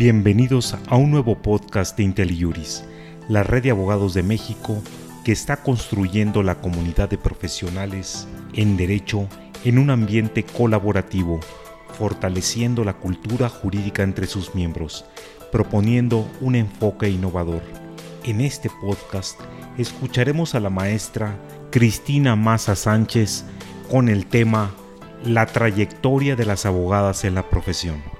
Bienvenidos a un nuevo podcast de IntelliJuris, la red de abogados de México que está construyendo la comunidad de profesionales en derecho en un ambiente colaborativo, fortaleciendo la cultura jurídica entre sus miembros, proponiendo un enfoque innovador. En este podcast escucharemos a la maestra Cristina Maza Sánchez con el tema La trayectoria de las abogadas en la profesión.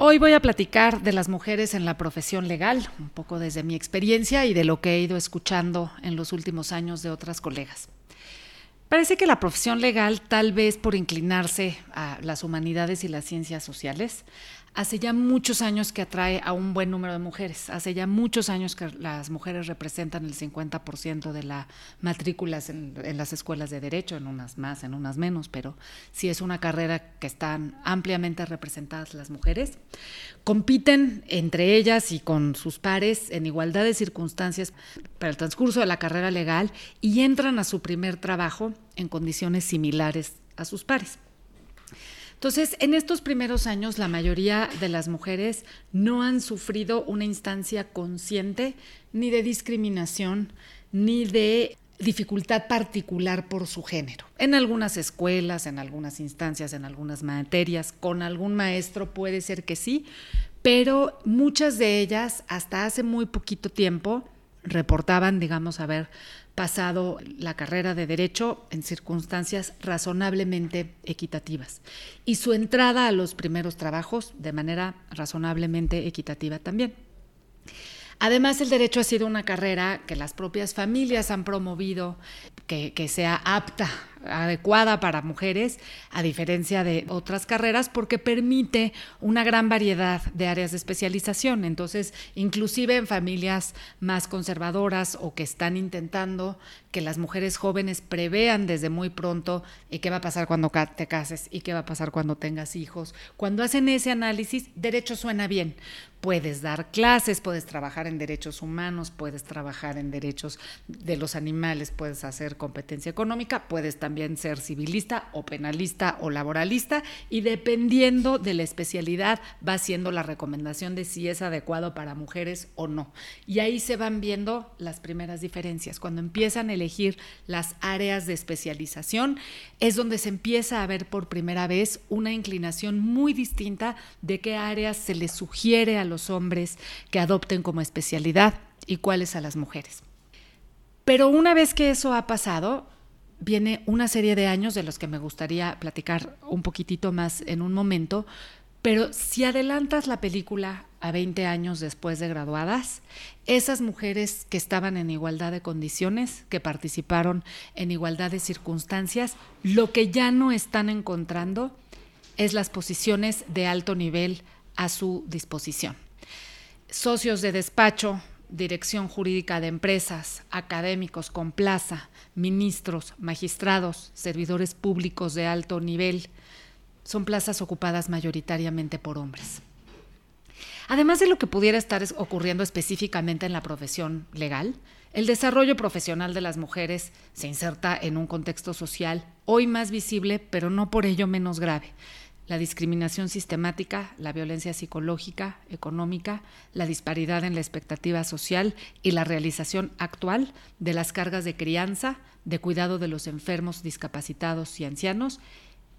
Hoy voy a platicar de las mujeres en la profesión legal, un poco desde mi experiencia y de lo que he ido escuchando en los últimos años de otras colegas. Parece que la profesión legal, tal vez por inclinarse a las humanidades y las ciencias sociales, hace ya muchos años que atrae a un buen número de mujeres. Hace ya muchos años que las mujeres representan el 50% de las matrículas en, las escuelas de derecho, en unas más, en unas menos, pero sí es una carrera que están ampliamente representadas las mujeres. Compiten entre ellas y con sus pares en igualdad de circunstancias para el transcurso de la carrera legal y entran a su primer trabajo en condiciones similares a sus pares. Entonces, en estos primeros años, la mayoría de las mujeres no han sufrido una instancia consciente ni de discriminación, ni de dificultad particular por su género. En algunas escuelas, en algunas instancias, en algunas materias, con algún maestro puede ser que sí, pero muchas de ellas hasta hace muy poquito tiempo reportaban, digamos, haber pasado la carrera de derecho en circunstancias razonablemente equitativas y su entrada a los primeros trabajos de manera razonablemente equitativa también. Además, el derecho ha sido una carrera que las propias familias han promovido, que, que sea apta adecuada para mujeres, a diferencia de otras carreras, porque permite una gran variedad de áreas de especialización. Entonces, inclusive en familias más conservadoras o que están intentando que las mujeres jóvenes prevean desde muy pronto y qué va a pasar cuando te cases y qué va a pasar cuando tengas hijos. Cuando hacen ese análisis, derecho suena bien. Puedes dar clases, puedes trabajar en derechos humanos, puedes trabajar en derechos de los animales, puedes hacer competencia económica, puedes también ser civilista o penalista o laboralista y dependiendo de la especialidad va siendo la recomendación de si es adecuado para mujeres o no. Y ahí se van viendo las primeras diferencias. Cuando empiezan a elegir las áreas de especialización es donde se empieza a ver por primera vez una inclinación muy distinta de qué áreas se les sugiere a los hombres que adopten como especialidad y cuáles a las mujeres. Pero una vez que eso ha pasado, viene una serie de años de los que me gustaría platicar un poquitito más en un momento, pero si adelantas la película a 20 años después de graduadas, esas mujeres que estaban en igualdad de condiciones, que participaron en igualdad de circunstancias, lo que ya no están encontrando es las posiciones de alto nivel a su disposición. Socios de despacho, dirección jurídica de empresas, académicos con plaza, ministros, magistrados, servidores públicos de alto nivel, son plazas ocupadas mayoritariamente por hombres. Además de lo que pudiera estar ocurriendo específicamente en la profesión legal, el desarrollo profesional de las mujeres se inserta en un contexto social hoy más visible, pero no por ello menos grave, la discriminación sistemática, la violencia psicológica, económica, la disparidad en la expectativa social y la realización actual de las cargas de crianza, de cuidado de los enfermos, discapacitados y ancianos,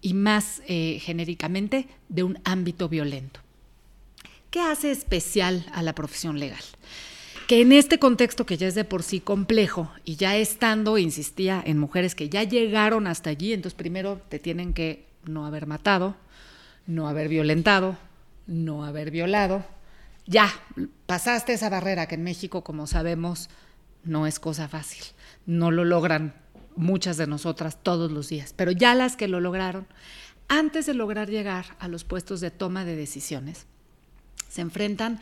y más eh, genéricamente de un ámbito violento. ¿Qué hace especial a la profesión legal? que en este contexto que ya es de por sí complejo y ya estando, insistía, en mujeres que ya llegaron hasta allí, entonces primero te tienen que no haber matado, no haber violentado, no haber violado. Ya, pasaste esa barrera que en México, como sabemos, no es cosa fácil. No lo logran muchas de nosotras todos los días, pero ya las que lo lograron, antes de lograr llegar a los puestos de toma de decisiones, se enfrentan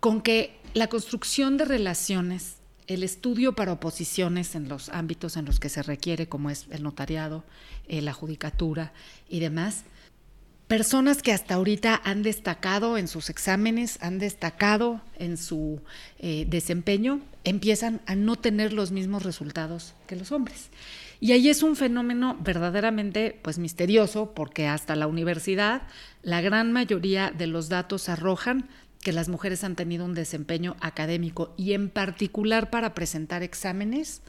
con que la construcción de relaciones, el estudio para oposiciones en los ámbitos en los que se requiere, como es el notariado, eh, la judicatura y demás, personas que hasta ahorita han destacado en sus exámenes, han destacado en su eh, desempeño, empiezan a no tener los mismos resultados que los hombres. Y ahí es un fenómeno verdaderamente pues misterioso porque hasta la universidad la gran mayoría de los datos arrojan que las mujeres han tenido un desempeño académico y en particular para presentar exámenes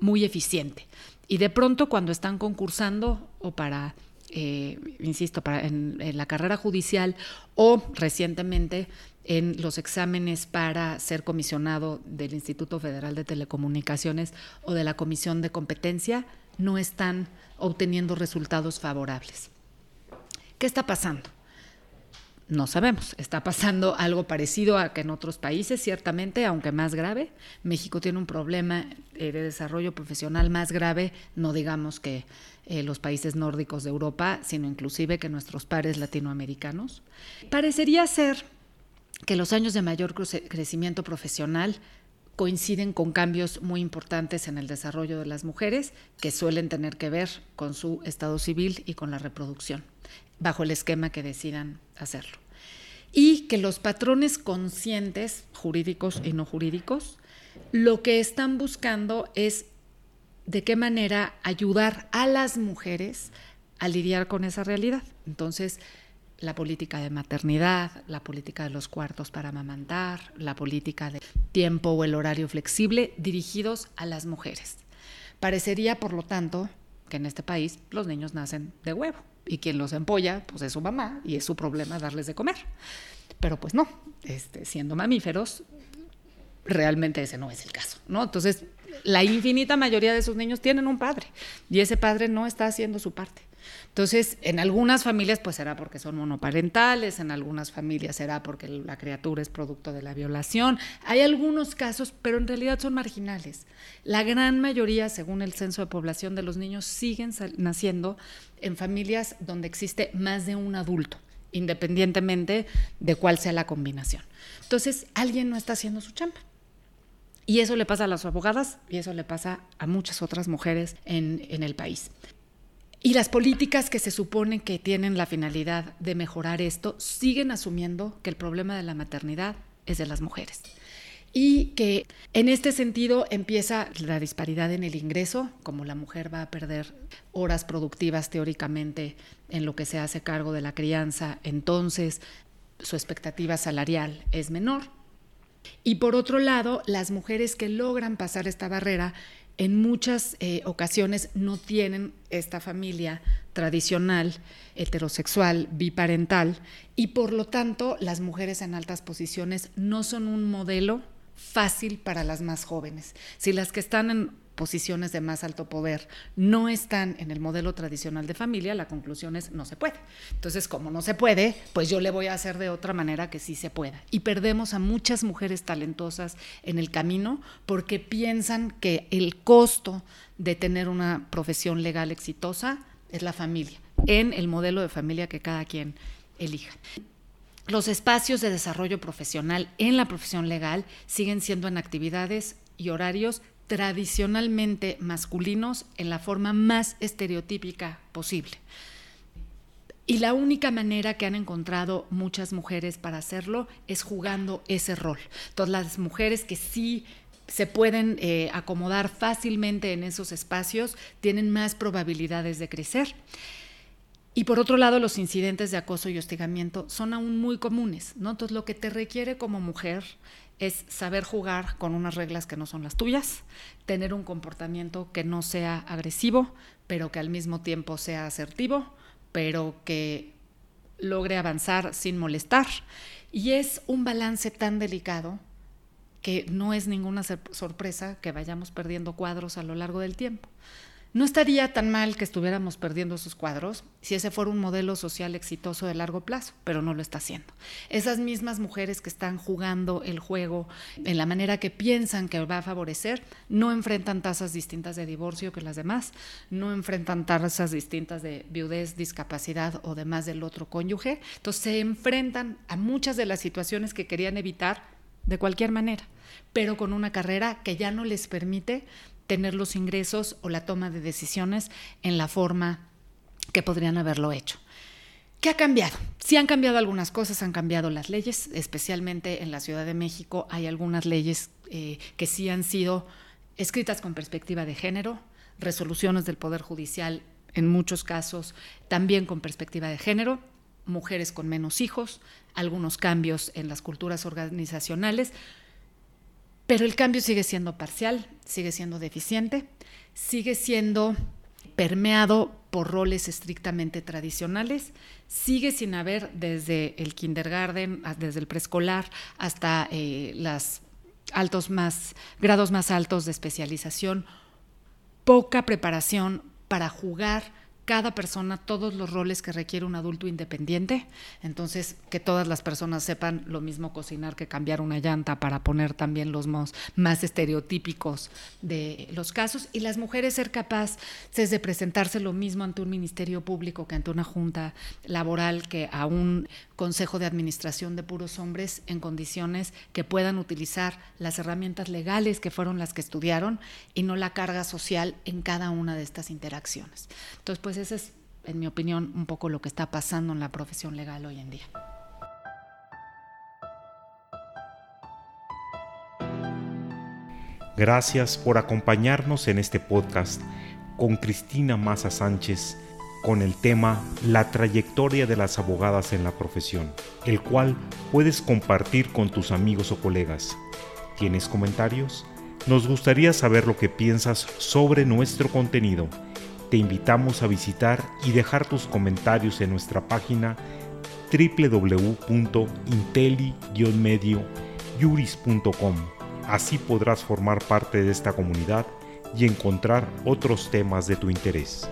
muy eficiente. Y de pronto cuando están concursando o para eh, insisto, para, en, la carrera judicial o recientemente en los exámenes para ser comisionado del Instituto Federal de Telecomunicaciones o de la Comisión de Competencia, no están obteniendo resultados favorables. ¿Qué está pasando? No sabemos. Está pasando algo parecido a que en otros países, ciertamente, aunque más grave. México tiene un problema eh, de desarrollo profesional más grave, no digamos que eh, los países nórdicos de Europa, sino inclusive que nuestros pares latinoamericanos. Parecería ser que los años de mayor crecimiento profesional coinciden con cambios muy importantes en el desarrollo de las mujeres que suelen tener que ver con su estado civil y con la reproducción, bajo el esquema que decidan hacerlo y que los patrones conscientes, jurídicos y no jurídicos, lo que están buscando es de qué manera ayudar a las mujeres a lidiar con esa realidad. Entonces, la política de maternidad, la política de los cuartos para amamantar, la política de tiempo o el horario flexible dirigidos a las mujeres. Parecería, por lo tanto, que en este país los niños nacen de huevo y quien los empolla pues es su mamá y es su problema darles de comer. Pero pues no, este, siendo mamíferos, realmente ese no es el caso, ¿no? Entonces, la infinita mayoría de sus niños tienen un padre y ese padre no está haciendo su parte. Entonces, en algunas familias pues será porque son monoparentales, en algunas familias será porque la criatura es producto de la violación. Hay algunos casos, pero en realidad son marginales. La gran mayoría, según el censo de población de los niños, siguen naciendo en familias donde existe más de un adulto, independientemente de cuál sea la combinación. Entonces, alguien no está haciendo su chamba. Y eso le pasa a las abogadas y eso le pasa a muchas otras mujeres en, en el país. Y las políticas que se supone que tienen la finalidad de mejorar esto siguen asumiendo que el problema de la maternidad es de las mujeres. Y que en este sentido empieza la disparidad en el ingreso, como la mujer va a perder horas productivas teóricamente en lo que se hace cargo de la crianza, entonces su expectativa salarial es menor. Y por otro lado, las mujeres que logran pasar esta barrera en muchas eh, ocasiones no tienen esta familia tradicional, heterosexual, biparental, y por lo tanto las mujeres en altas posiciones no son un modelo fácil para las más jóvenes. Si las que están en posiciones de más alto poder no están en el modelo tradicional de familia, la conclusión es no se puede. Entonces, como no se puede, pues yo le voy a hacer de otra manera que sí se pueda. Y perdemos a muchas mujeres talentosas en el camino porque piensan que el costo de tener una profesión legal exitosa es la familia, en el modelo de familia que cada quien elija. Los espacios de desarrollo profesional en la profesión legal siguen siendo en actividades y horarios tradicionalmente masculinos en la forma más estereotípica posible. Y la única manera que han encontrado muchas mujeres para hacerlo es jugando ese rol. Todas las mujeres que sí se pueden eh, acomodar fácilmente en esos espacios tienen más probabilidades de crecer. Y por otro lado, los incidentes de acoso y hostigamiento son aún muy comunes, ¿no? Entonces, lo que te requiere como mujer es saber jugar con unas reglas que no son las tuyas, tener un comportamiento que no sea agresivo, pero que al mismo tiempo sea asertivo, pero que logre avanzar sin molestar. Y es un balance tan delicado que no es ninguna sorpresa que vayamos perdiendo cuadros a lo largo del tiempo. No estaría tan mal que estuviéramos perdiendo esos cuadros si ese fuera un modelo social exitoso de largo plazo, pero no lo está haciendo. Esas mismas mujeres que están jugando el juego en la manera que piensan que va a favorecer, no enfrentan tasas distintas de divorcio que las demás, no enfrentan tasas distintas de viudez, discapacidad o demás del otro cónyuge. Entonces se enfrentan a muchas de las situaciones que querían evitar de cualquier manera, pero con una carrera que ya no les permite tener los ingresos o la toma de decisiones en la forma que podrían haberlo hecho. ¿Qué ha cambiado? Sí han cambiado algunas cosas, han cambiado las leyes, especialmente en la Ciudad de México hay algunas leyes eh, que sí han sido escritas con perspectiva de género, resoluciones del Poder Judicial en muchos casos también con perspectiva de género, mujeres con menos hijos, algunos cambios en las culturas organizacionales, pero el cambio sigue siendo parcial, sigue siendo deficiente, sigue siendo permeado por roles estrictamente tradicionales, sigue sin haber desde el kindergarten, desde el preescolar hasta eh, los altos más, grados más altos de especialización, poca preparación para jugar cada persona todos los roles que requiere un adulto independiente. Entonces, que todas las personas sepan lo mismo cocinar que cambiar una llanta para poner también los más, estereotípicos de los casos. Y las mujeres ser capaces de presentarse lo mismo ante un ministerio público que ante una junta laboral, que a un consejo de administración de puros hombres en condiciones que puedan utilizar las herramientas legales que fueron las que estudiaron y no la carga social en cada una de estas interacciones. Entonces, pues ese es, en mi opinión, un poco lo que está pasando en la profesión legal hoy en día. Gracias por acompañarnos en este podcast con Cristina Maza Sánchez con el tema La trayectoria de las abogadas en la profesión, el cual puedes compartir con tus amigos o colegas. ¿Tienes comentarios? Nos gustaría saber lo que piensas sobre nuestro contenido. Te invitamos a visitar y dejar tus comentarios en nuestra página www.inteli-mediojuris.com. Así podrás formar parte de esta comunidad y encontrar otros temas de tu interés.